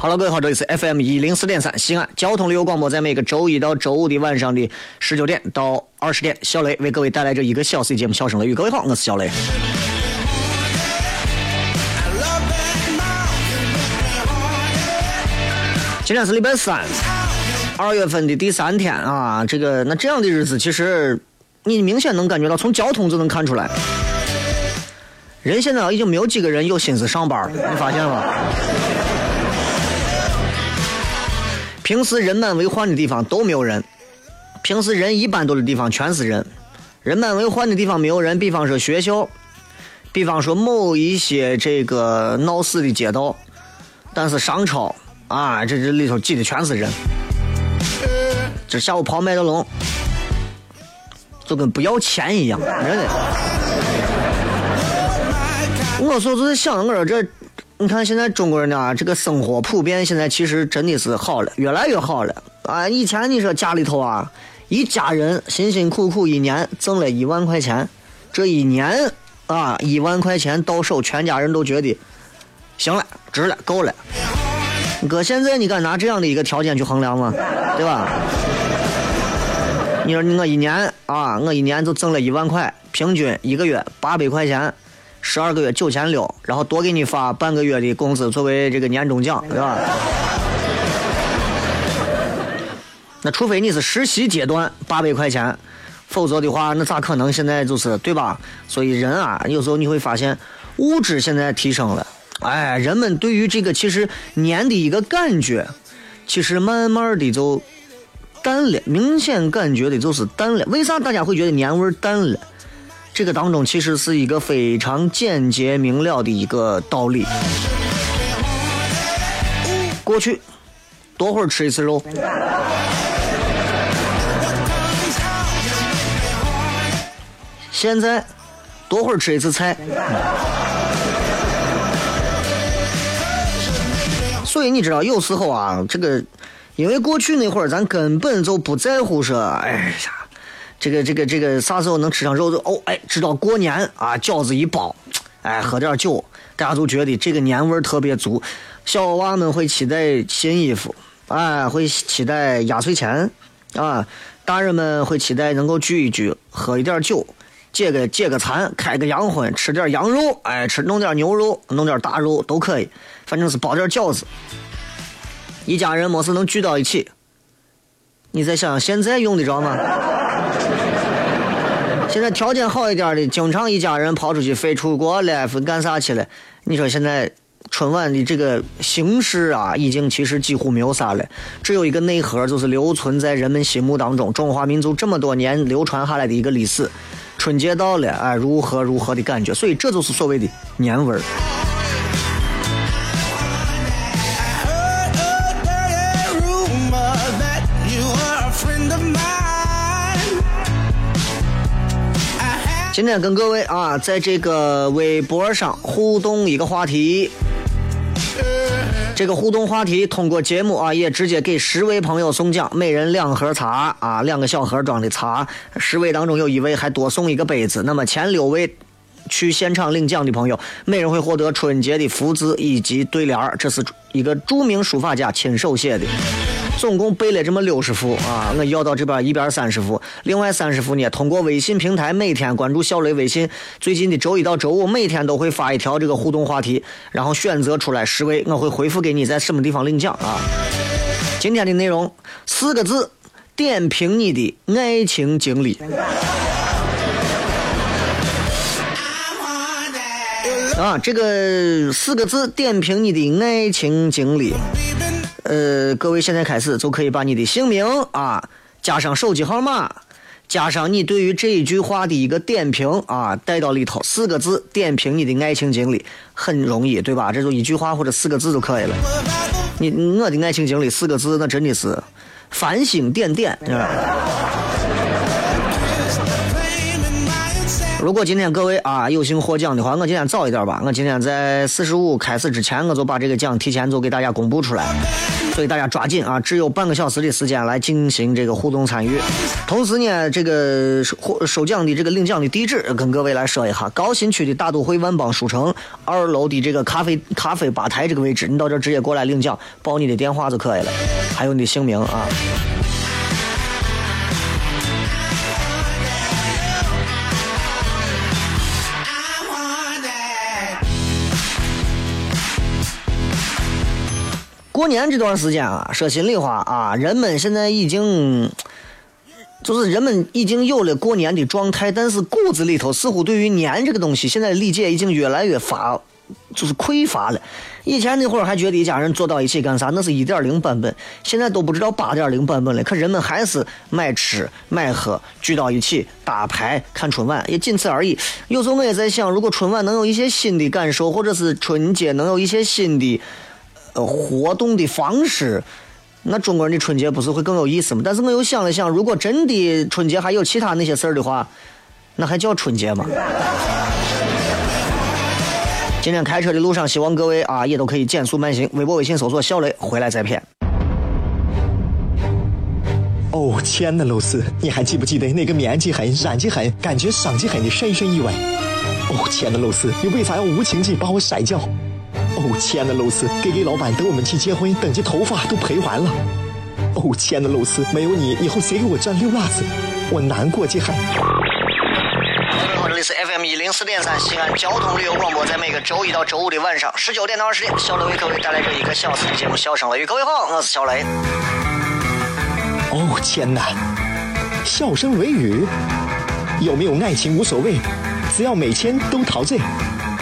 好了，各位好，这里是 FM 一零四点三西安交通旅游广播，在每个周一到周五的晚上的十九点到二十点，小雷为各位带来这一个小时的节目《笑声雷雨》。各位好，我是小雷。今天是礼拜三，二月份的第三天啊，这个那这样的日子，其实你明显能感觉到，从交通就能看出来，人现在已经没有几个人有心思上班了，你发现了吗？平时人满为患的地方都没有人，平时人一般多的地方全是人。人满为患的地方没有人，比方说学校，比方说某一些这个闹市的街道，但是商超啊，这这里头挤的全是人。这下午跑麦德龙，就跟不要钱一样，真的。我说就是想，我说这。你看现在中国人啊，这个生活普遍现在其实真的是好了，越来越好了啊！以前你说家里头啊，一家人辛辛苦苦一年挣了一万块钱，这一年啊一万块钱到手，全家人都觉得行了，值了，够了。哥，现在你敢拿这样的一个条件去衡量吗？对吧？你说我一年啊，我一年就挣了一万块，平均一个月八百块钱。十二个月九千六，然后多给你发半个月的工资作为这个年终奖，对吧？那除非你是实习阶段八百块钱，否则的话，那咋可能现在就是对吧？所以人啊，有时候你会发现物质现在提升了，哎，人们对于这个其实年的一个感觉，其实慢慢的就淡了，明显感觉的就是淡了。为啥大家会觉得年味淡了？这个当中其实是一个非常简洁明了的一个道理。过去多会儿吃一次肉，现在多会儿吃一次菜。所以你知道，有时候啊，这个因为过去那会儿咱根本就不在乎说，哎呀。这个这个这个啥时候能吃上肉？就哦，哎，直到过年啊，饺子一包，哎，喝点酒，大家都觉得这个年味儿特别足。小娃们会期待新衣服，哎，会期待压岁钱，啊，大人们会期待能够聚一聚，喝一点酒，解个解个馋，开个洋荤，吃点羊肉，哎，吃弄点牛肉，弄点大肉都可以，反正是包点饺子，一家人没事能聚到一起。你再想想，现在用得着吗？现在条件好一点的，经常一家人跑出去，飞出国了，飞干啥去了？你说现在春晚的这个形式啊，已经其实几乎没有啥了，只有一个内核，就是留存在人们心目当中，中华民族这么多年流传下来的一个历史。春节到了，哎，如何如何的感觉？所以这就是所谓的年味儿。今天跟各位啊，在这个微博上互动一个话题。这个互动话题通过节目啊，也直接给十位朋友送奖，每人两盒茶啊，两个小盒装的茶，十位当中有一位还多送一个杯子。那么前六位去现场领奖的朋友，每人会获得春节的福字以及对联，这是一个著名书法家亲手写的。总共背了这么六十副啊！我要到这边一边三十副，另外三十副呢，通过微信平台每天关注小雷微信，最近的周一到周五每天都会发一条这个互动话题，然后选择出来十位，我会回复给你在什么地方领奖啊！今天的内容四个字，点评你的爱情经历。啊，这个四个字，点评你的爱情经历。呃，各位现在开始就可以把你的姓名啊，加上手机号码，加上你对于这一句话的一个点评啊，带到里头。四个字点评你的爱情经历，很容易，对吧？这就一句话或者四个字就可以了。你我的爱情经历四个字，那真的是繁星点点。如果今天各位啊有幸获奖的话，我今天早一点吧。我今天在四十五开始之前，我就把这个奖提前就给大家公布出来，所以大家抓紧啊，只有半个小时的时间来进行这个互动参与。同时呢，这个收收奖的这个领奖的地址跟各位来说一下：高新区的大都会万邦书城二楼的这个咖啡咖啡吧台这个位置，你到这直接过来领奖，报你的电话就可以了，还有你的姓名啊。过年这段时间啊，说心里话啊，人们现在已经，就是人们已经有了过年的状态，但是骨子里头似乎对于年这个东西，现在理解已经越来越乏，就是匮乏了。以前那会儿还觉得一家人坐到一起干啥，那是一点零版本，现在都不知道八点零版本了。可人们还是买吃买喝，聚到一起打牌看春晚，也仅此而已。有时候我也在想，如果春晚能有一些新的感受，或者是春节能有一些新的。呃，活动的方式，那中国人的春节不是会更有意思吗？但是我又想了想，如果真的春节还有其他那些事儿的话，那还叫春节吗？今天开车的路上，希望各位啊也都可以减速慢行。微博、微信搜索“小雷”，回来再骗。哦，亲爱的露丝，你还记不记得那个面积狠、染剂狠、感觉伤及狠的深深意外？哦，亲爱的露丝，你为啥要无情地把我甩掉？哦，亲爱的露丝给给老板等我们去结婚，等级头发都赔完了。哦，亲爱的露丝，没有你，以后谁给我赚溜辣子？我难过极了。各位好，这里是 FM 一零四点三西安交通旅游广播，在每个周一到周五的晚上十九点到二十点，小雷为各位带来这一个小时的节目《笑声雷雨》。各位好，我是小雷。哦，天哪！笑声雷雨，有没有爱情无所谓，只要每天都陶醉。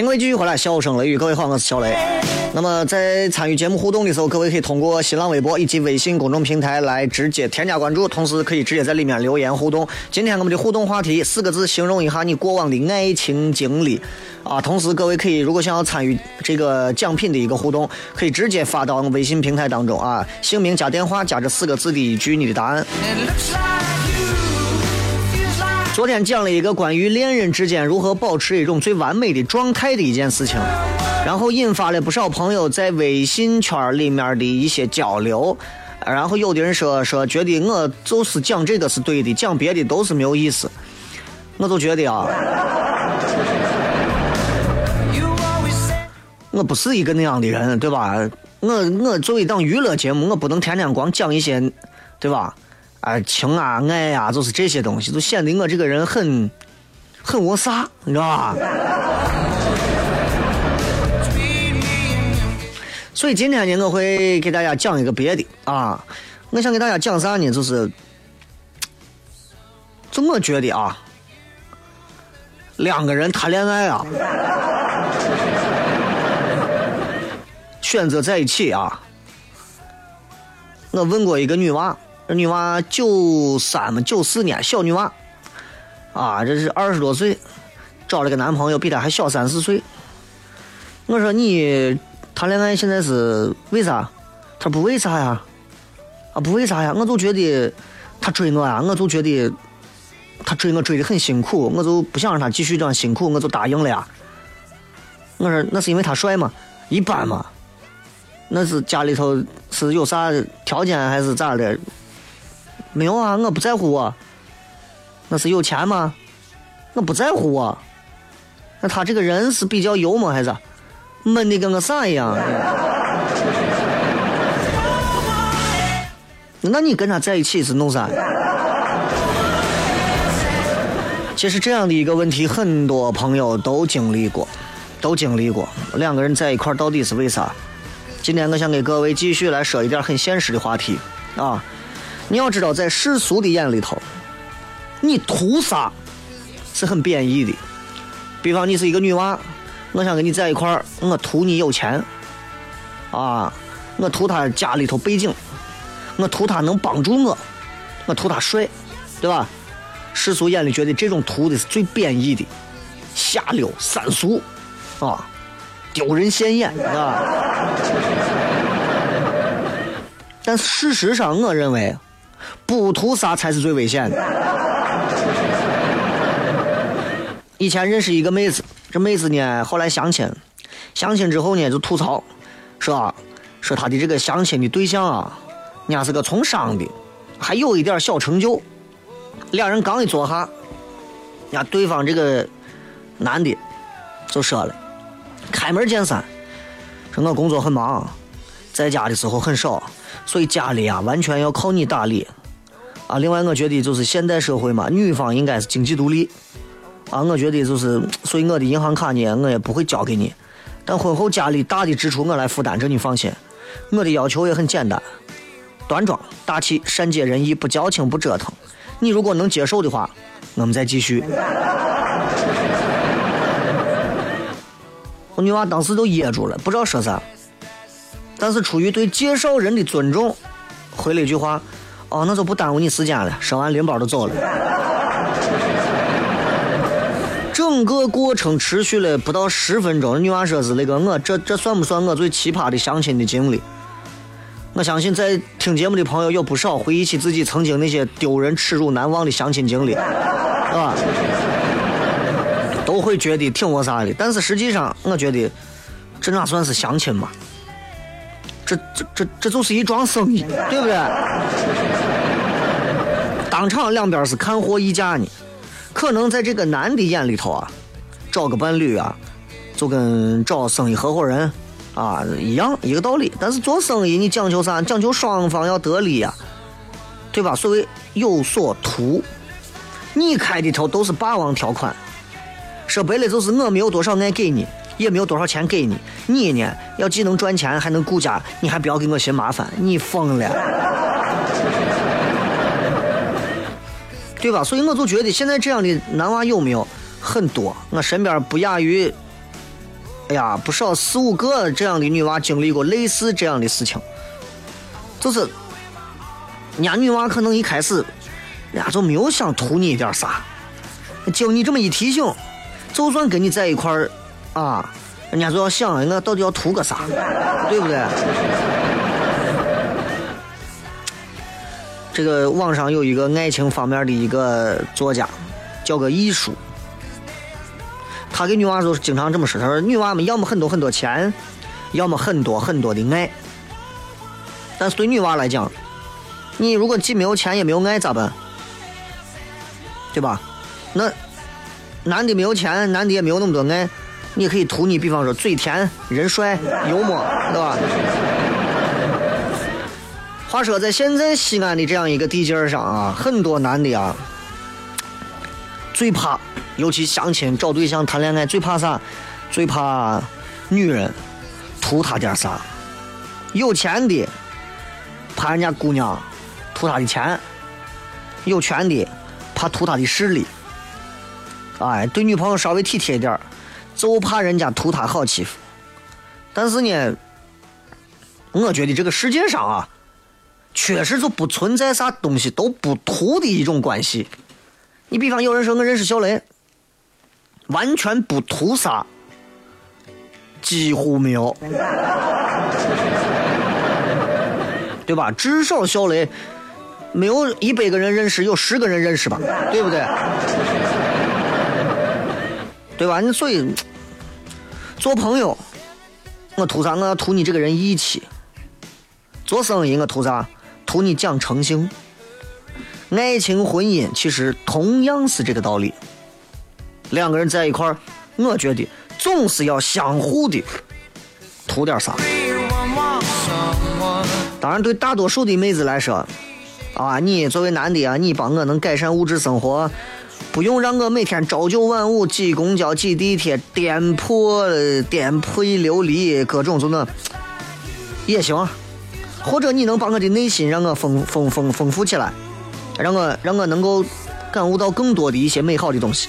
迎各位继续回来，笑声雷雨，各位好，我是小雷。那么在参与节目互动的时候，各位可以通过新浪微博以及微信公众平台来直接添加关注，同时可以直接在里面留言互动。今天我们的互动话题四个字，形容一下你过往的爱情经历啊。同时，各位可以如果想要参与这个奖品的一个互动，可以直接发到微信平台当中啊，姓名加电话加这四个字的一句你的答案。昨天讲了一个关于恋人之间如何保持一种最完美的状态的一件事情，然后引发了不少朋友在微信圈里面的一些交流。然后有的人说说觉得我就是讲这个是对的，讲别的都是没有意思。我就觉得啊，我不是一个那样的人，对吧？我我作为一档娱乐节目，我不能天天光讲一些，对吧？啊，情啊，爱呀，就是这些东西，就显得我这个人很，很我啥，你知道吧？所以今天呢，我会给大家讲一个别的啊，我想给大家讲啥呢？就是，就我觉得啊，两个人谈恋爱啊，选择在一起啊。我问过一个女娃，女娃九三嘛，九四年小女娃，啊，这是二十多岁，找了个男朋友比她还小三四岁。我说你谈恋爱现在是为啥？她不为啥呀？啊，不为啥呀？我就觉得他追我呀，我就觉得他追我追的很辛苦，我就不想让他继续这样辛苦，我就答应了呀。我说那是因为他帅吗？一般嘛。那是家里头是有啥条件还是咋的？没有啊，我不在乎我。那是有钱吗？我不在乎我。那他这个人是比较幽默还是？闷的跟个啥一样？那你跟他在一起是弄啥？其实这样的一个问题，很多朋友都经历过，都经历过。两个人在一块到底是为啥？今天我想给各位继续来说一点很现实的话题啊！你要知道，在世俗的眼里头，你图啥是很贬义的。比方你是一个女娃，我想跟你在一块儿，我图你有钱啊，我图他家里头背景，我图他能帮助我，我图他帅，对吧？世俗眼里觉得这种图的是最贬义的，下流、三俗啊。丢人现眼啊！但事实上，我认为不图啥才是最危险的。以前认识一个妹子，这妹子呢后来相亲，相亲之后呢就吐槽，说啊说她的这个相亲的对象啊，人家是个从商的，还有一点小成就。两人刚一坐下，伢对方这个男的就说了。开门见山，说我工作很忙，在家的时候很少，所以家里啊完全要靠你打理。啊，另外我觉得就是现代社会嘛，女方应该是经济独立。啊，我觉得就是，所以我的银行卡呢，我也不会交给你。但婚后家里大的支出我来负担，这你放心。我的要求也很简单，端庄大气，善解人意，不矫情，不折腾。你如果能接受的话，我们再继续。我女娃当时都噎住了，不知道说啥，但是出于对介绍人的尊重，回了一句话：“哦，那就不耽误你时间了。”收完拎包就走了。整个过程持续了不到十分钟。女娃说是那个我这这算不算我最奇葩的相亲的经历？我相信在听节目的朋友有不少回忆起自己曾经那些丢人、耻辱、难忘的相亲经历，是吧？都会觉得挺我啥的，但是实际上，我觉得这哪算是相亲嘛？这这这这就是一桩生意，对不对？当场两边是看货议价呢，可能在这个男的眼里头啊，找个伴侣啊，就跟找生意合伙人啊一样，一个道理。但是做生意你讲究啥？讲究双方要得利呀，对吧？所谓有所图，你开的头都是霸王条款。说白了就是我没有多少爱给你，也没有多少钱给你，你呢要既能赚钱还能顾家，你还不要给我寻麻烦，你疯了，对吧？所以我就觉得现在这样的男娃有没有很多？我身边不亚于，哎呀不少四五个这样的女娃经历过类似这样的事情，就是，人家女娃可能一开始，人家就没有想图你一点啥，经你这么一提醒。就算跟你在一块儿，啊，人家就要想，我到底要图个啥，对不对？这个网上有一个爱情方面的一个作家，叫个艺术，他给女娃就是经常这么说，他说女娃们要么很多很多钱，要么很多很多的爱。但是对女娃来讲，你如果既没有钱也没有爱咋办？对吧？那。男的没有钱，男的也没有那么多爱，你可以图你，比方说嘴甜、人帅、幽默，对吧？话说在现在西安的这样一个地界上啊，很多男的啊，最怕，尤其相亲找对象谈恋爱最怕啥？最怕女人图他点啥？有钱的怕人家姑娘图他的钱；有权的怕图他的势力。哎，对女朋友稍微体贴一点儿就怕人家图他好欺负。但是呢，我觉得这个世界上啊，确实就不存在啥东西都不图的一种关系。你比方有人说我认识小雷，完全不图啥，几乎没有，对吧？至少小雷没有一百个人认识，有十个人认识吧，对不对？对吧？你所以做朋友，我图啥？我要图你这个人义气。做生意我图啥？图你讲诚信。爱情婚姻其实同样是这个道理。两个人在一块儿，我觉得总是要相互的图点啥。当然，对大多数的妹子来说，啊，你作为男的啊，你帮我能改善物质生活。不用让我每天朝九晚五挤公交挤地铁颠破颠沛流离各种就那也行，或者你能把我的内心让我丰丰丰丰富起来，让我让我能够感悟到更多的一些美好的东西。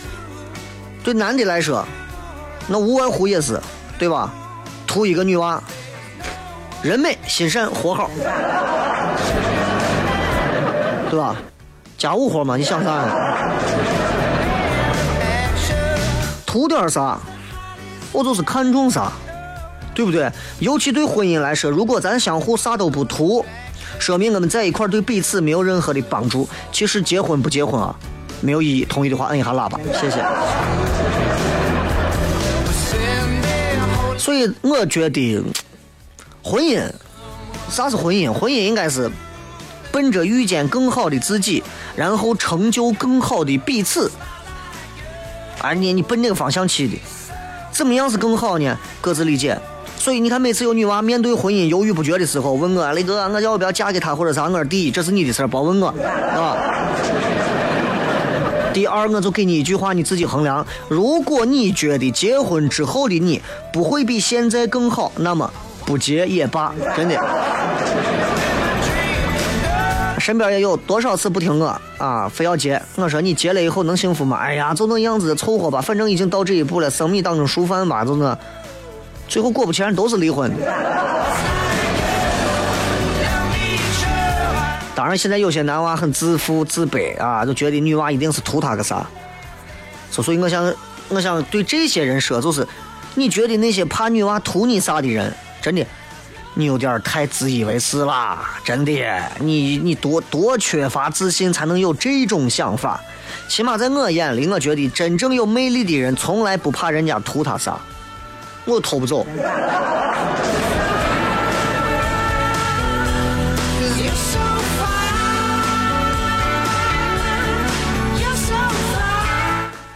对男的来说，那无外乎也是对吧？图一个女娃，人美心善活好，对吧？家务活嘛，你想啥？图点啥，我就是看重啥，对不对？尤其对婚姻来说，如果咱相互啥都不图，说明我们在一块对彼此没有任何的帮助。其实结婚不结婚啊，没有意义。同意的话，摁一下喇叭，谢谢。所以我觉得，婚姻，啥是婚姻？婚姻应该是奔着遇见更好的自己，然后成就更好的彼此。哎，你你奔那个方向去的，怎么样是更好呢？各自理解。所以你看，每次有女娃面对婚姻犹豫不决的时候，问我雷哥，我要不要嫁给他或者啥？我说第一，这是你的事儿，别问我，啊。第二，我就给你一句话，你自己衡量。如果你觉得结婚之后的你不会比现在更好，那么不结也罢，真的。身边也有多少次不听我啊，非要结。我说你结了以后能幸福吗？哎呀，就那样子凑合吧，反正已经到这一步了，生米当成熟饭吧，就那。最后果不其然都是离婚。当然，现在有些男娃很自负自卑啊，就觉得女娃一定是图他个啥。所以我想，我想对这些人说，就是你觉得那些怕女娃图你啥的人，真的。你有点太自以为是了，真的，你你多多缺乏自信才能有这种想法。起码在我眼里，我觉得真正有魅力的人从来不怕人家图他啥，我偷不走。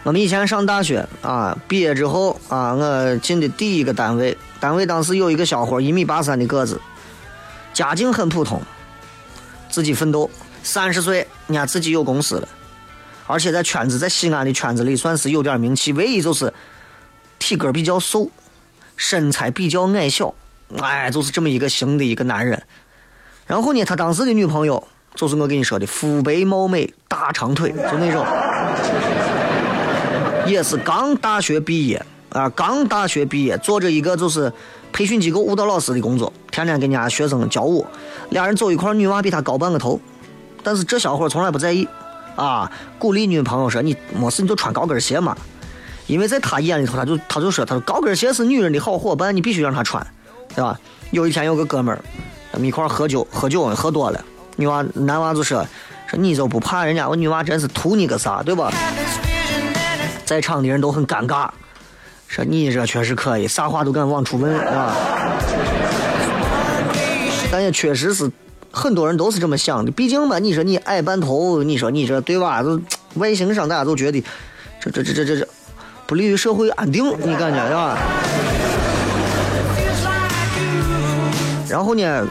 我们以前上大学啊，毕业之后啊，我进的第一个单位，单位当时有一个小伙，一米八三的个子，家境很普通，自己奋斗，三十岁，人家自己有公司了，而且在圈子，在西安的圈子里算是有点名气，唯一就是体格比较瘦，身材比较矮小，哎，就是这么一个型的一个男人。然后呢，他当时的女朋友就是我跟你说的肤白貌美、大长腿，就那种。也是刚大学毕业啊，刚大学毕业，做着一个就是培训机构舞蹈老师的工作，天天跟人家学生教舞。俩人走一块女娃比他高半个头，但是这小伙从来不在意，啊，鼓励女朋友说：“你没事你就穿高跟鞋嘛。”因为在他眼里头，他就他就说：“他说高跟鞋是女人的好伙伴，你必须让她穿，对吧？”有一天有个哥们儿，他们一块喝酒，喝酒喝多了，女娃男娃就说：“说你就不怕人家我女娃真是图你个啥，对吧？”在场的人都很尴尬，说你这确实可以，啥话都敢往出问，啊。但也确实是很多人都是这么想的，毕竟吧，你说你矮半头，你说你这对吧？就外形上大家都觉得这这这这这这不利于社会安定，你感觉是吧？然后呢？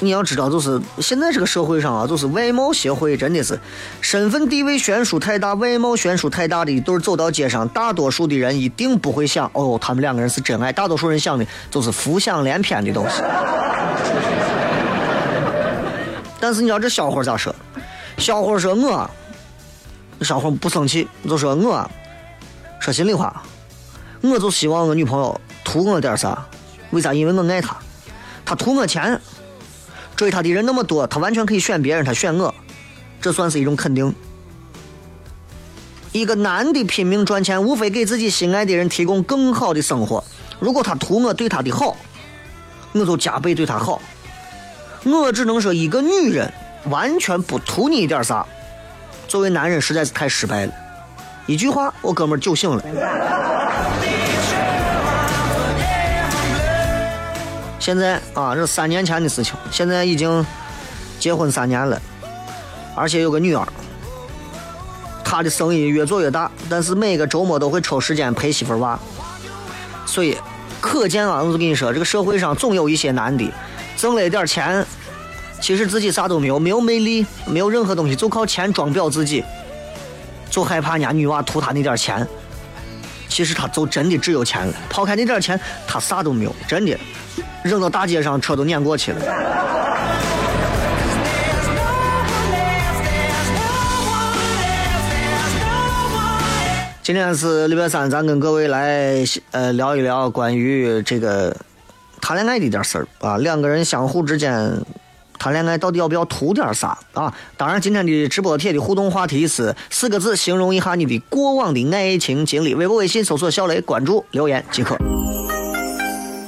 你要知道，就是现在这个社会上啊，就是外貌协会真的是身份地位悬殊太大、外貌悬殊太大的一对走到街上，大多数的人一定不会想哦，他们两个人是真爱。大多数人想的就是浮想联翩的东西。但是你要这小伙咋说？小伙说我，小伙不生气，就说我，说心里话，我就希望我女朋友图我点啥？为啥？因为我爱她，她图我钱，追她的人那么多，她完全可以选别人，她选我，这算是一种肯定。一个男的拼命赚钱，无非给自己心爱的人提供更好的生活。如果他图我对他的好，我就加倍对他好。我只能说，一个女人完全不图你一点啥，作为男人实在是太失败了。一句话，我哥们儿酒醒了。现在啊，这三年前的事情，现在已经结婚三年了，而且有个女儿。他的生意越做越大，但是每个周末都会抽时间陪媳妇儿娃，所以可见啊，我就跟你说，这个社会上总有一些男的挣了一点钱，其实自己啥都没有，没有魅力，没有任何东西，就靠钱装裱自己，就害怕人家女娃图他那点钱，其实他就真的只有钱了，抛开那点钱，他啥都没有，真的。扔到大街上，车都碾过去了。今天是礼拜三，咱跟各位来呃聊一聊关于这个谈恋爱的一点事儿啊。两个人相互之间谈恋爱到底要不要图点啥啊？当然，今天的直播帖的互动话题是四个字，形容一下你的过往的爱情经历。微博、微信搜索“小雷”，关注留言即可。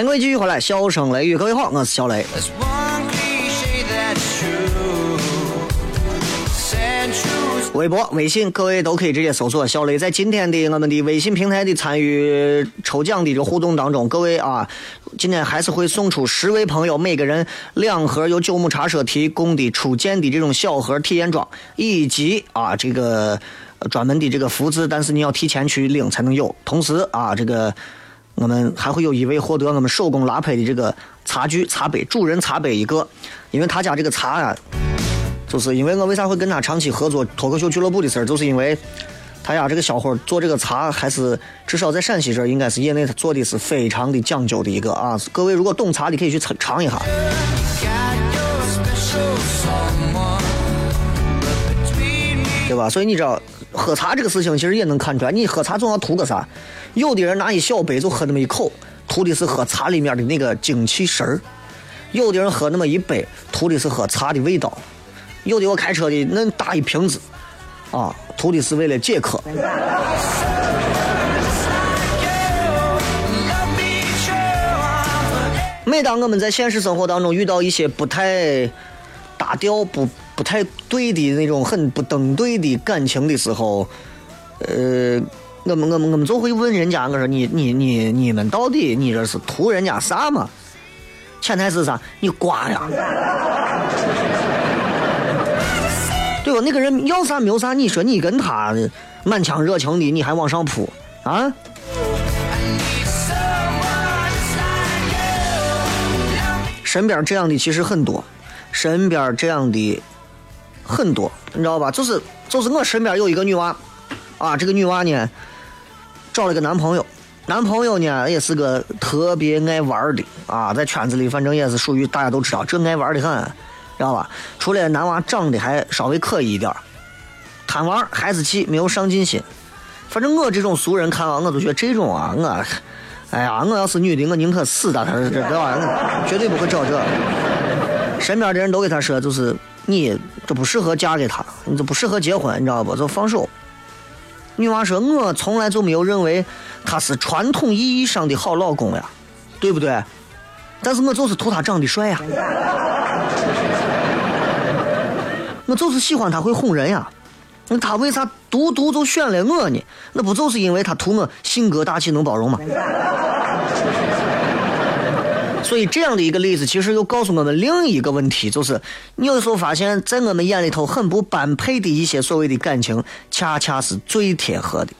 欢迎各位继续回来，笑声雷雨，各位好，我是小雷。微博、微信，各位都可以直接搜索“小雷”。在今天的我们的微信平台的参与抽奖的这个互动当中，各位啊，今天还是会送出十位朋友，每个人两盒由九牧茶社提供的初见的这种小盒体验装，以及啊这个专门的这个福字，但是你要提前去领才能有。同时啊，这个。我们还会有一位获得我们手工拉胚的这个茶具、茶杯，主人茶杯一个。因为他家这个茶啊，就是因为我为啥会跟他长期合作脱口秀俱乐部的事儿，就是因为他家这个小伙做这个茶，还是至少在陕西这应该是业内他做的是非常的讲究的一个啊。各位如果懂茶的可以去尝尝一下，对吧？所以你知道。喝茶这个事情其实也能看出来，你喝茶总要图个啥？有的人拿一小杯就喝那么一口，图的是喝茶里面的那个精气神儿；有的人喝那么一杯，图的是喝茶的味道；有的我开车的那大一瓶子，啊，图的是为了解渴。每当我们在现实生活当中遇到一些不太搭调不。不太对的那种很不登对的感情的时候，呃，我们我们我们就会问人家，我说你你你你们到底你这是图人家啥嘛？潜台词啥？你瓜呀？对吧？那个人要啥没有啥，你说你跟他满腔热情的，你还往上扑啊？身边这样的其实很多，身边这样的。很多，你知道吧？就是就是我身边有一个女娃，啊，这个女娃呢，找了个男朋友，男朋友呢也是个特别爱玩的啊，在圈子里反正也是属于大家都知道，这爱玩的很，知道吧？除了男娃长得还稍微可以一点贪玩、孩子气、没有上进心。反正我这种俗人看完，我都觉得这种啊，我，哎呀，我要是女的，我宁可死在他这，知道吧？绝对不会找这。身边的人都给他说，就是你这不适合嫁给他，你这不适合结婚，你知道不？就放手。女娃说：“我从来就没有认为他是传统意义上的好老公呀，对不对？但是我就是图他长得帅呀，我就是喜欢他会哄人呀。那他为啥独独就选了我呢？那不就是因为他图我性格大气能包容吗？”所以这样的一个例子，其实又告诉我们另一个问题，就是你有时候发现，在我们眼里头很不般配的一些所谓的感情，恰恰是最贴合的。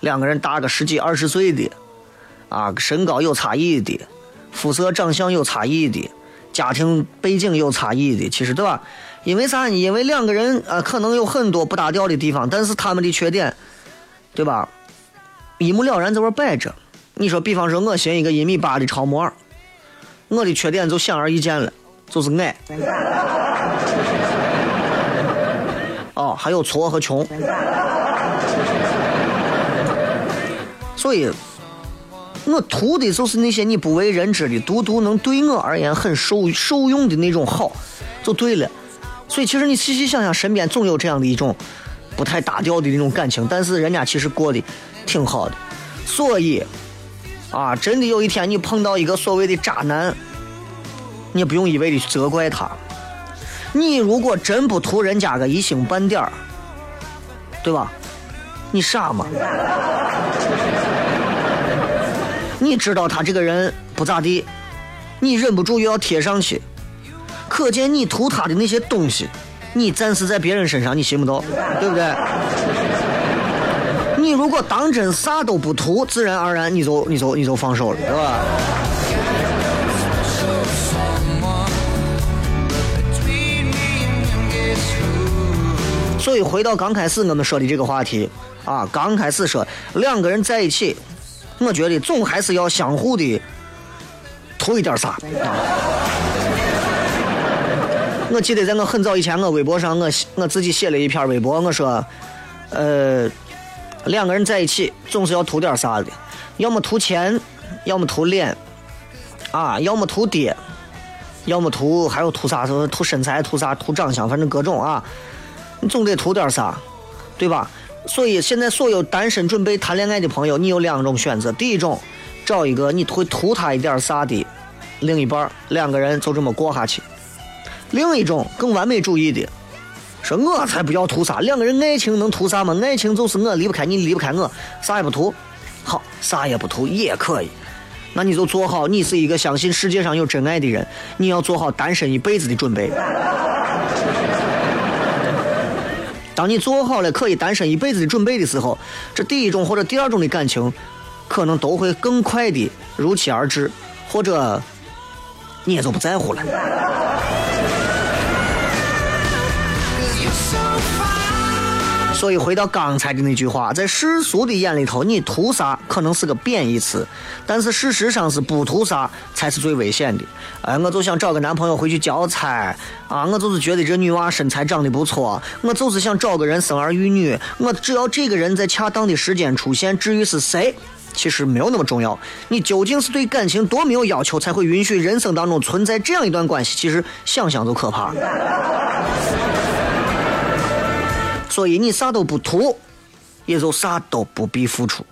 两个人大个十几二十岁的，啊，身高有差异的，肤色长相有差异的，家庭背景有差异的，其实对吧？因为啥呢？因为两个人啊，可能有很多不搭调的地方，但是他们的缺点，对吧？一目了然在这摆着。你说，比方说，我寻一个一米八的超模。我的缺点就显而易见了，就是矮。哦，还有矬和穷。所以，我图的就是那些你不为人知的，独独能对我而言很受受用的那种好，就对了。所以，其实你细细想想，身边总有这样的一种不太搭调的那种感情，但是人家其实过得挺好的。所以。啊，真的有一天你碰到一个所谓的渣男，你不用一味的去责怪他。你如果真不图人家个一星半点，对吧？你傻吗？你知道他这个人不咋地，你忍不住又要贴上去，可见你图他的那些东西，你暂时在别人身上你寻不到，对不对？你如果当真啥都不图，自然而然你就你就你就放手了，是吧？所以回到刚开始我们说的这个话题啊，刚开始说两个人在一起，我觉得总还是要相互的图一点啥。我记得在我很早以前，我微博上我我自己写了一篇微博，我说，呃。两个人在一起总是要图点啥的，要么图钱，要么图脸，啊，要么图爹，要么图还有图啥？图身材，图啥？图长相，反正各种啊，你总得图点啥，对吧？所以现在所有单身准备谈恋爱的朋友，你有两种选择：第一种，找一个你会图他一点啥的另一半，两个人就这么过下去；另一种更完美主义的。说我才不要图啥，两个人爱情能图啥吗？爱情就是我离不开你，离不开我，啥也不图。好，啥也不图也可以。那你就做好，你是一个相信世界上有真爱的人，你要做好单身一辈子的准备。当你做好了可以单身一辈子的准备的时候，这第一种或者第二种的感情，可能都会更快的如期而至，或者你也就不在乎了。所以回到刚才的那句话，在世俗的眼里头，你图啥可能是个贬义词，但是事实上是不图啥才是最危险的。哎，我就想找个男朋友回去教菜啊，我就是觉得这女娃身材长得不错，我就是想找个人生儿育女，我只要这个人在恰当的时间出现，至于是谁，其实没有那么重要。你究竟是对感情多没有要求，才会允许人生当中存在这样一段关系？其实想想就可怕。所以你啥都不图，也就啥都不必付出。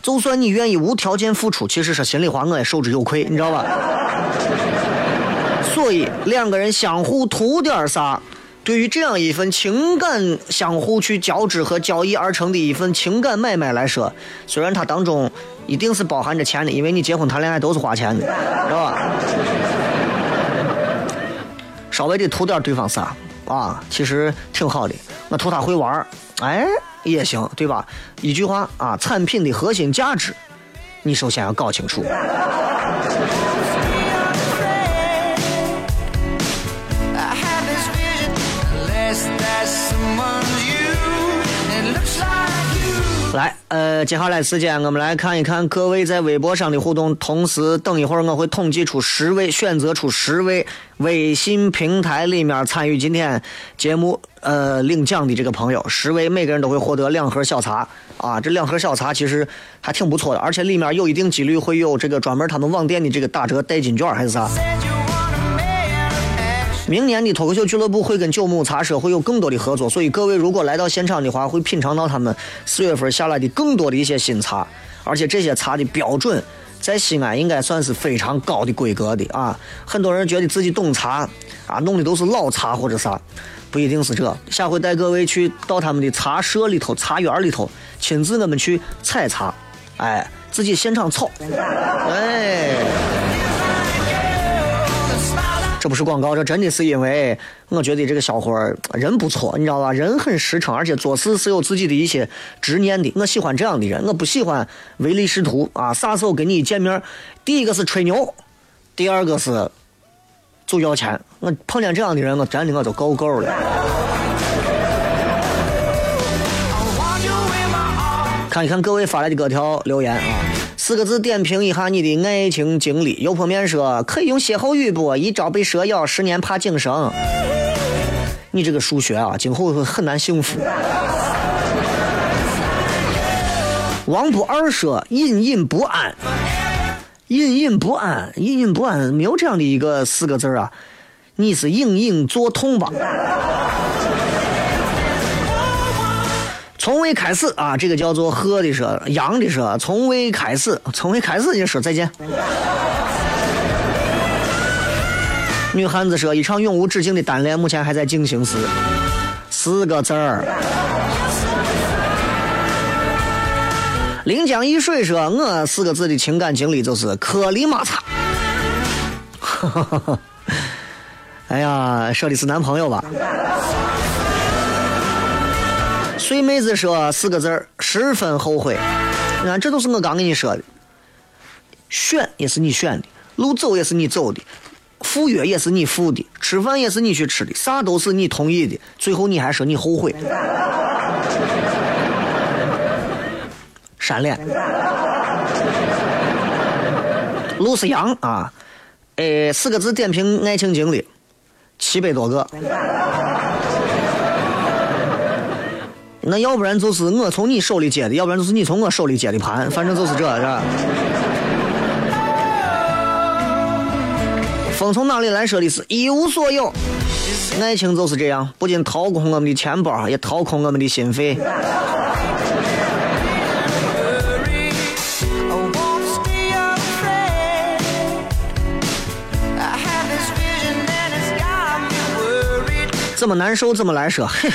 就算你愿意无条件付出，其实说心里话，我也受之有愧，你知道吧？所以两个人相互图点啥，对于这样一份情感相互去交织和交易而成的一份情感买卖来说，虽然它当中一定是包含着钱的，因为你结婚谈恋爱都是花钱的，知道吧？稍微得图点对方啥啊，其实挺好的。我图他会玩哎，也行，对吧？一句话啊，产品的核心价值，你首先要搞清楚。来，呃，接下来时间我们来看一看各位在微博上的互动。同时，等一会儿我会统计出十位，选择出十位微信平台里面参与今天节目呃领奖的这个朋友，十位每个人都会获得两盒小茶啊。这两盒小茶其实还挺不错的，而且里面有一定几率会有这个专门他们网店的这个打折代金券还是啥。明年的脱口秀俱乐部会跟九牧茶社会有更多的合作，所以各位如果来到现场的话，会品尝到他们四月份下来的更多的一些新茶，而且这些茶的标准在西安应该算是非常高的规格的啊！很多人觉得自己懂茶啊，弄的都是老茶或者啥，不一定是这。下回带各位去到他们的茶社里头、茶园里头，亲自我们去采茶，哎，自己现场炒，哎。这不是广告，这真的是因为我觉得这个小伙儿人不错，你知道吧？人很实诚，而且做事是有自己的一些执念的。我喜欢这样的人，我不喜欢唯利是图啊！啥时候跟你见面，第一个是吹牛，第二个是就要钱。我碰见这样的人，我真的我就够够了。看一看各位发来的各条留言啊。四个字点评一下你的爱情经历。油泼面说可以用歇后语不？一朝被蛇咬，十年怕井绳。你这个数学啊，今后很难幸福。王不二说隐隐不安，隐隐不安，隐隐不安，没有这样的一个四个字啊。你是隐隐作痛吧？从未开始啊，这个叫做喝的说，羊的说，从未开始，从未开始就说再见。女汉子说，一场永无止境的单恋目前还在进行时，四个字儿。临江一水说，我四个字的情感经历就是颗粒马擦。哎呀，说的是男朋友吧？对妹子说四个字儿，十分后悔。你看，这都是我刚跟你说的。选也是你选的，路走也是你走的，赴约也是你赴的，吃饭也是你去吃的，啥都是你同意的。最后你还说你后悔，闪脸。陆思阳啊，哎，四个字点评爱情经历，七百多个。那要不然就是我从你手里接的，要不然就是你从我手里接的盘，反正就是这，是吧？风从哪里来？说的是一无所有。爱情就是这样，不仅掏空我们的钱包，也掏空我们的心肺。怎么难受怎么来说，嘿。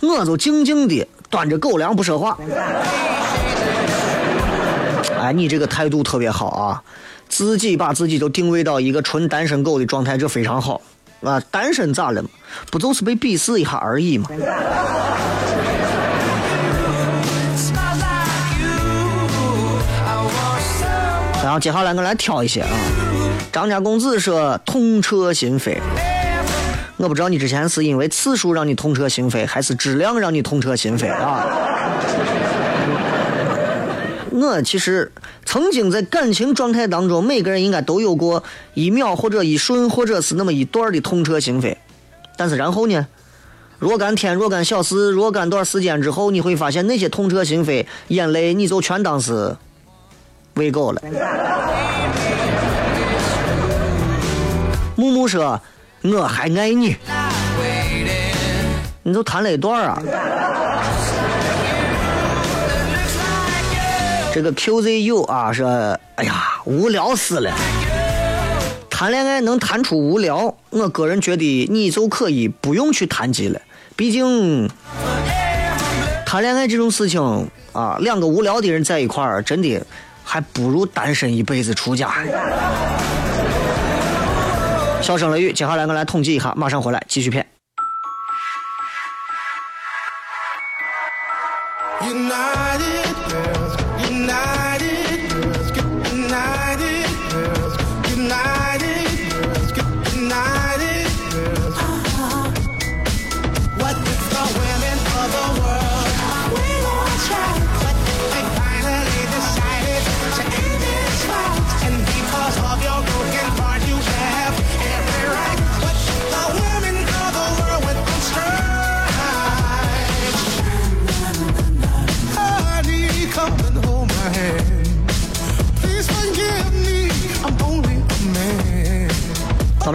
我就静静的端着狗粮不说话。哎，你这个态度特别好啊！自己把自己都定位到一个纯单身狗的状态，这非常好啊！单身咋了嘛？不就是被鄙视一下而已嘛？然后接下来我来挑一些啊。张家公子说：“痛彻心扉。”我不知道你之前是因为次数让你痛彻心扉，还是质量让你痛彻心扉啊？我其实曾经在感情状态当中，每个人应该都有过一秒或者一瞬，或者是那么一段的痛彻心扉。但是然后呢？若干天、若干小时、若干段时间之后，你会发现那些痛彻心扉、眼泪，你就全当是喂狗了。木木说。我还爱你，你都谈了一段啊？这个 QZU 啊说，哎呀，无聊死了。谈恋爱能谈出无聊，我个人觉得你就可以不用去谈及了。毕竟，谈恋爱这种事情啊，两个无聊的人在一块儿，真的还不如单身一辈子出家。笑声雷雨，接下来我来统计一下，马上回来继续骗。United girls, United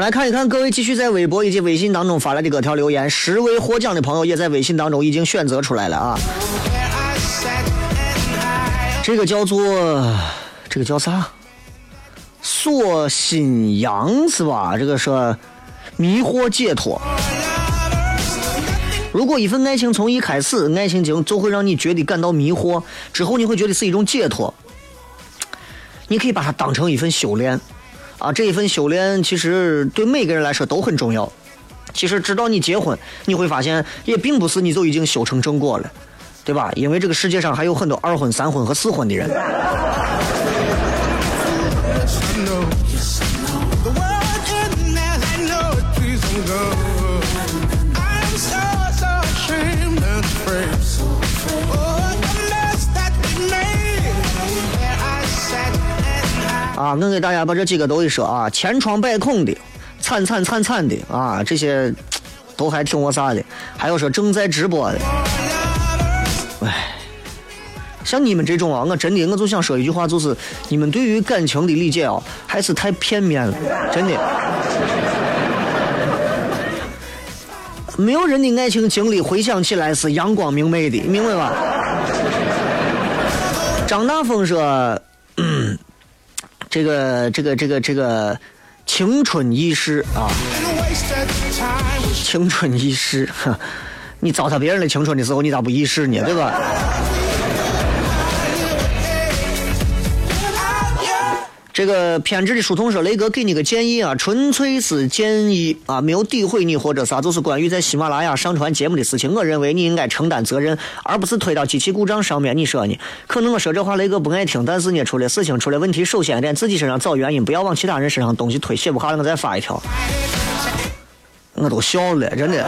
来看一看各位继续在微博以及微信当中发来的各条留言，十位获奖的朋友也在微信当中已经选择出来了啊。这个叫做这个叫啥？锁心阳是吧？这个是迷惑解脱。如果一份爱情从一开始，爱情经就会让你觉得感到迷惑，之后你会觉得是一种解脱。你可以把它当成一份修炼。啊，这一份修炼其实对每个人来说都很重要。其实直到你结婚，你会发现也并不是你就已经修成正果了，对吧？因为这个世界上还有很多二婚、三婚和四婚的人。啊，我给大家把这几个都一说啊，千疮百孔的，惨惨惨惨的啊，这些都还挺我啥的。还有说正在直播的，哎，像你们这种啊，我真的我就想说一句话，就是你们对于感情的理解啊，还是太片面了，真的。没有人的爱情经历回想起来是阳光明媚的，明白吧？张大峰说。这个这个这个这个青春易逝啊，青春易逝，你糟蹋别人的青春的时候，你咋不易逝呢？对吧？这个偏执的书童说：“雷哥给你个建议啊，纯粹是建议啊，没有诋毁你或者啥，就是关于在喜马拉雅上传节目的事情。我认为你应该承担责任，而不是推到机器故障上面。你说呢？可能我说这话雷哥不爱听，但是呢，出了事情出了问题，首先得自己身上找原因，不要往其他人身上东西推。写不下了，我再发一条。我都笑了，真的。”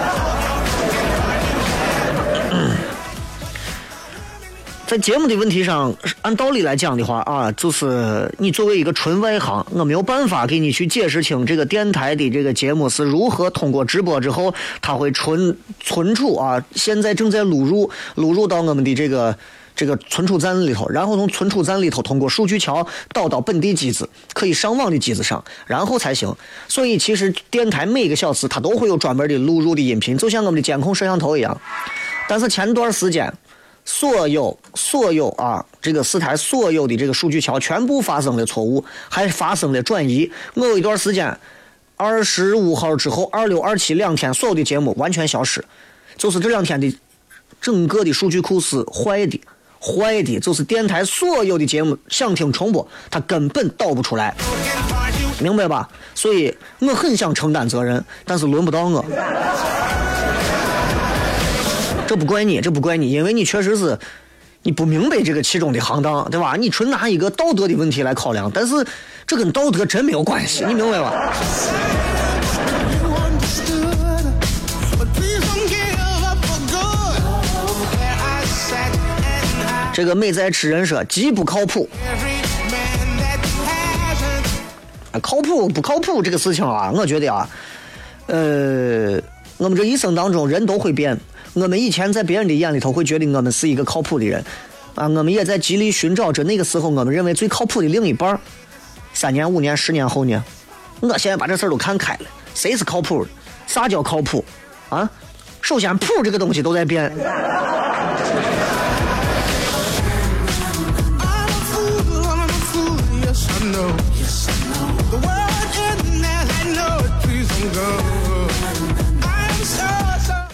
在节目的问题上，按道理来讲的话啊，就是你作为一个纯外行，我没有办法给你去解释清这个电台的这个节目是如何通过直播之后，它会存存储啊，现在正在录入录入到我们的这个这个存储站里头，然后从存储站里头通过数据桥导到本地机子，可以上网的机子上，然后才行。所以其实电台每个小时它都会有专门的录入的音频，就像我们的监控摄像头一样。但是前段时间。所有所有啊，这个四台所有的这个数据桥全部发生了错误，还发生了转移。我有一段时间，二十五号之后，二六二七两天，所有的节目完全消失，就是这两天的整个的数据库是坏的，坏的，就是电台所有的节目想听重播，它根本导不出来，明白吧？所以我很想承担责任，但是轮不到我。这不怪你，这不怪你，因为你确实是你不明白这个其中的行当，对吧？你纯拿一个道德的问题来考量，但是这跟道德真没有关系，你明白吧？这个美在吃人说极不靠谱，靠谱不靠谱这个事情啊，我觉得啊，呃，我们这一生当中人都会变。我们以前在别人的眼里头会觉得我们是一个靠谱的人，啊，我们也在极力寻找着那个时候我们认为最靠谱的另一半三年、五年、十年后呢？我现在把这事儿都看开了，谁是靠谱？啥叫靠谱？啊，首先谱这个东西都在变。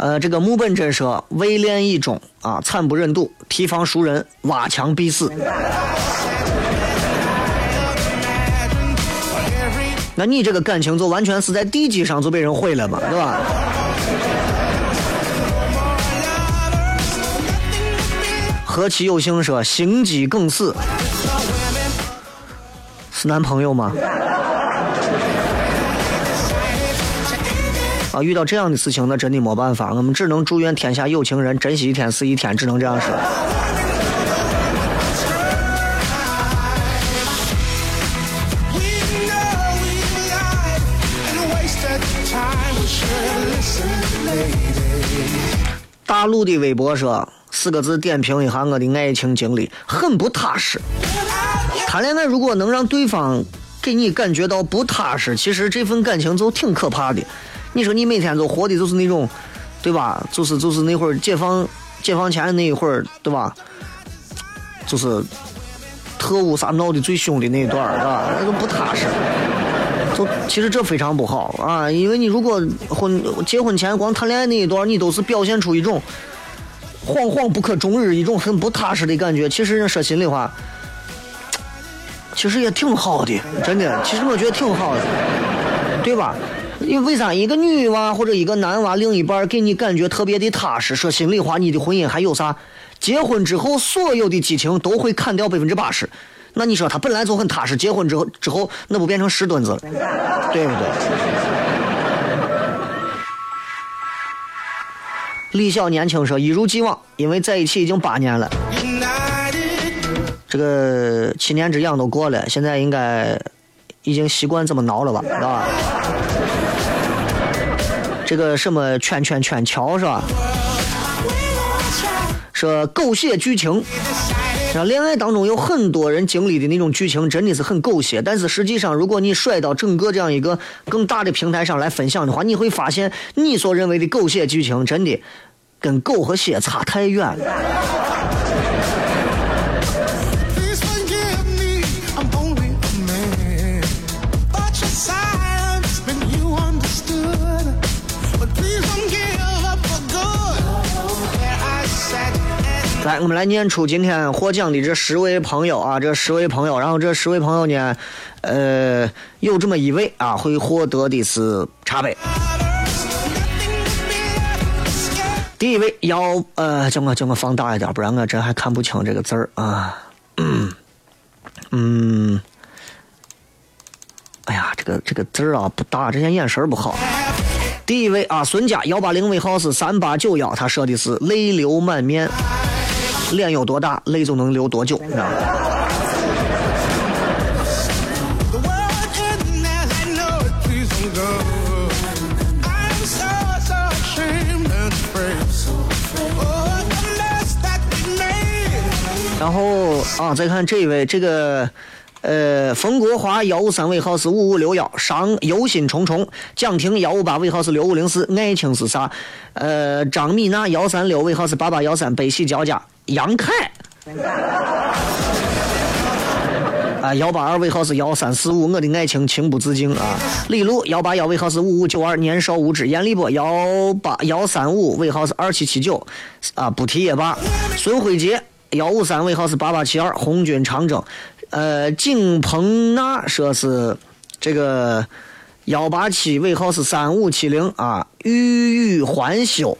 呃，这个木本真说，未练已终啊，惨不忍睹，提防熟人挖墙必死。那你这个感情就完全是在地基上就被人毁了嘛，对吧？何其有幸说心肌梗死，是男朋友吗？啊，遇到这样的事情，那真的没办法，我们只能祝愿天下有情人珍惜一天是一天，只能这样说。大陆的微博说四个字点评一下我的爱情经历，很不踏实。谈恋爱如果能让对方给你感觉到不踏实，其实这份感情就挺可怕的。你说你每天都活的就是那种，对吧？就是就是那会儿解放解放前那一会儿，对吧？就是特务啥闹的最凶的那一段儿，是吧？那都不踏实。就其实这非常不好啊，因为你如果婚结婚前光谈恋爱那一段，你都是表现出一种惶惶不可终日、一种很不踏实的感觉。其实人说心里话，其实也挺好的，真的。其实我觉得挺好的，对吧？因为啥？一个女娃或者一个男娃另一半给你感觉特别的踏实？说心里话，你的婚姻还有啥？结婚之后，所有的激情都会砍掉百分之八十。那你说他本来就很踏实，结婚之后之后那不变成石墩子了，对不对？李小年轻说一如既往，因为在一起已经八年了，这个七年之痒都过了，现在应该已经习惯这么挠了。吧，是吧？这个什么圈圈圈桥是吧？说狗血剧情。像恋爱当中有很多人经历的那种剧情，真的是很狗血。但是实际上，如果你甩到整个这样一个更大的平台上来分享的话，你会发现，你所认为的狗血剧情，真的跟狗和血差太远了。来，我们来念出今天获奖的这十位朋友啊，这十位朋友，然后这十位朋友呢，呃，有这么一位啊，会获得的是茶杯。第一位要呃，叫我叫我放大一点，不然我真还看不清这个字儿啊。嗯，哎呀，这个这个字儿啊不大，这些眼神不好。第一位啊，孙家幺八零尾号是三八九幺，他说的是泪流满面。脸有多大，泪就能流多久，你知道吗？然后啊，再看这一位，这个呃，冯国华幺五三尾号是五五六幺，伤忧心忡忡；蒋婷幺五八尾号是六五零四，爱情是啥？呃，张米娜幺三六尾号是八八幺三，悲喜交加。杨凯，啊，幺八二尾号是幺三四五，我的爱情情不自禁啊。李璐幺八幺尾号是五五九二，年少无知。严立波幺八幺三五尾号是二七七九，啊，不提也罢。孙辉杰幺五三尾号是八八七二，红军长征。呃，景鹏娜说是这个幺八七尾号是三五七零啊，欲语还休。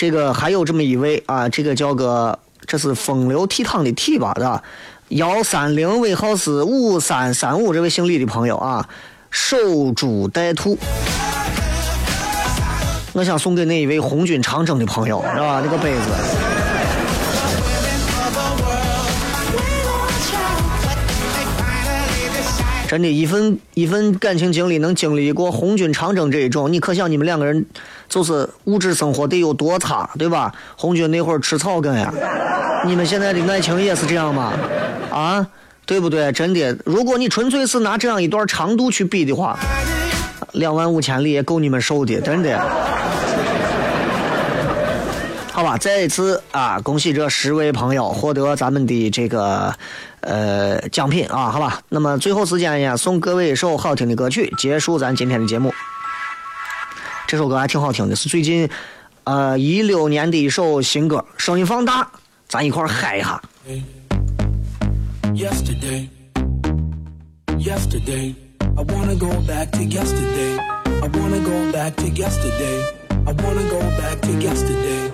这个还有这么一位啊，这个叫个，这是风流倜傥的倜吧，是吧？幺三零尾号是五三三五，这位姓李的朋友啊，守株待兔。我想送给那一位红军长征的朋友，是吧？那个杯子。真的，一份一份感情经历能经历过红军长征这一种，你可想你们两个人就是物质生活得有多差，对吧？红军那会儿吃草根呀，你们现在的爱情也是这样吗？啊，对不对？真的，如果你纯粹是拿这样一段长度去比的话，两万五千里也够你们受的，真的。再一次啊，恭喜这十位朋友获得咱们的这个呃奖品啊，好吧。那么最后时间呀，送各位一首好听的歌曲，结束咱今天的节目。这首歌还挺好听的，是最近呃一六年的一首新歌，声音放大，咱一块嗨一下。Yesterday, yesterday, I wanna go back to yesterday. I wanna go back to yesterday. I wanna go back to yesterday.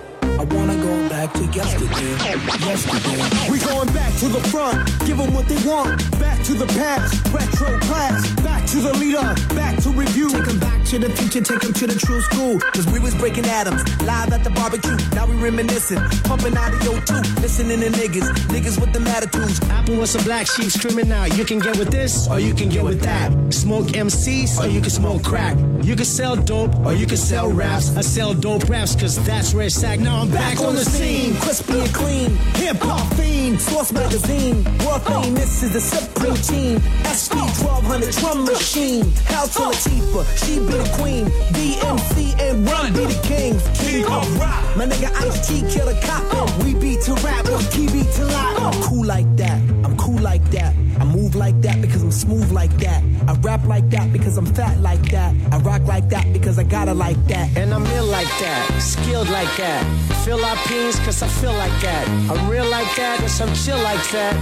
We going back to the front, give them what they want. Back to the past, retro class. Back to the leader, back to review. Take them back to the future, take them to the true school. Cause we was breaking atoms, live at the barbecue. Now we reminiscing, pumping out of your two. Listening to niggas, niggas with the attitudes. Apple was some black sheep screaming out. You can get with this, or you can get with that. Smoke MCs, or you can smoke crack. You can sell dope, or you can sell raps. I sell dope raps, cause that's where it's at. Now I'm Back on the scene, crispy and clean. Hip hop fiend, Source magazine. World famous is the supreme team. SP 1200 drum machine. Hell to Latifah, she be the queen. BMC and Run be the kings. King of rock. My nigga Ice T kill a cop. We beat to rap, he beat to. I'm cool like that. Cool like that. I move like that because I'm smooth like that. I rap like that because I'm fat like that. I rock like that because I gotta like that. And I'm ill like that, skilled like that. Feel our pins cause I feel like that. I'm real like that cause I'm chill like that.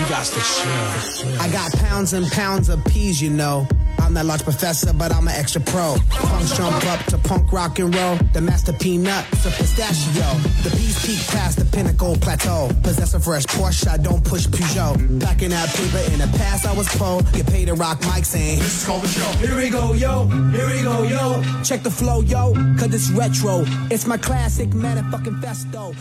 You got the shit. I got pounds and pounds of peas, you know. I'm that large professor, but I'm an extra pro. Punks jump up to punk rock and roll. The master peanut, a pistachio. The peas peak past the pinnacle plateau. Possess a fresh Porsche, I don't push Peugeot. Packing that paper in the past, I was po. Get paid to rock mic saying, This is called the show. Here we go, yo. Here we go, yo. Check the flow, yo. Cause it's retro. It's my classic motherfucking festo.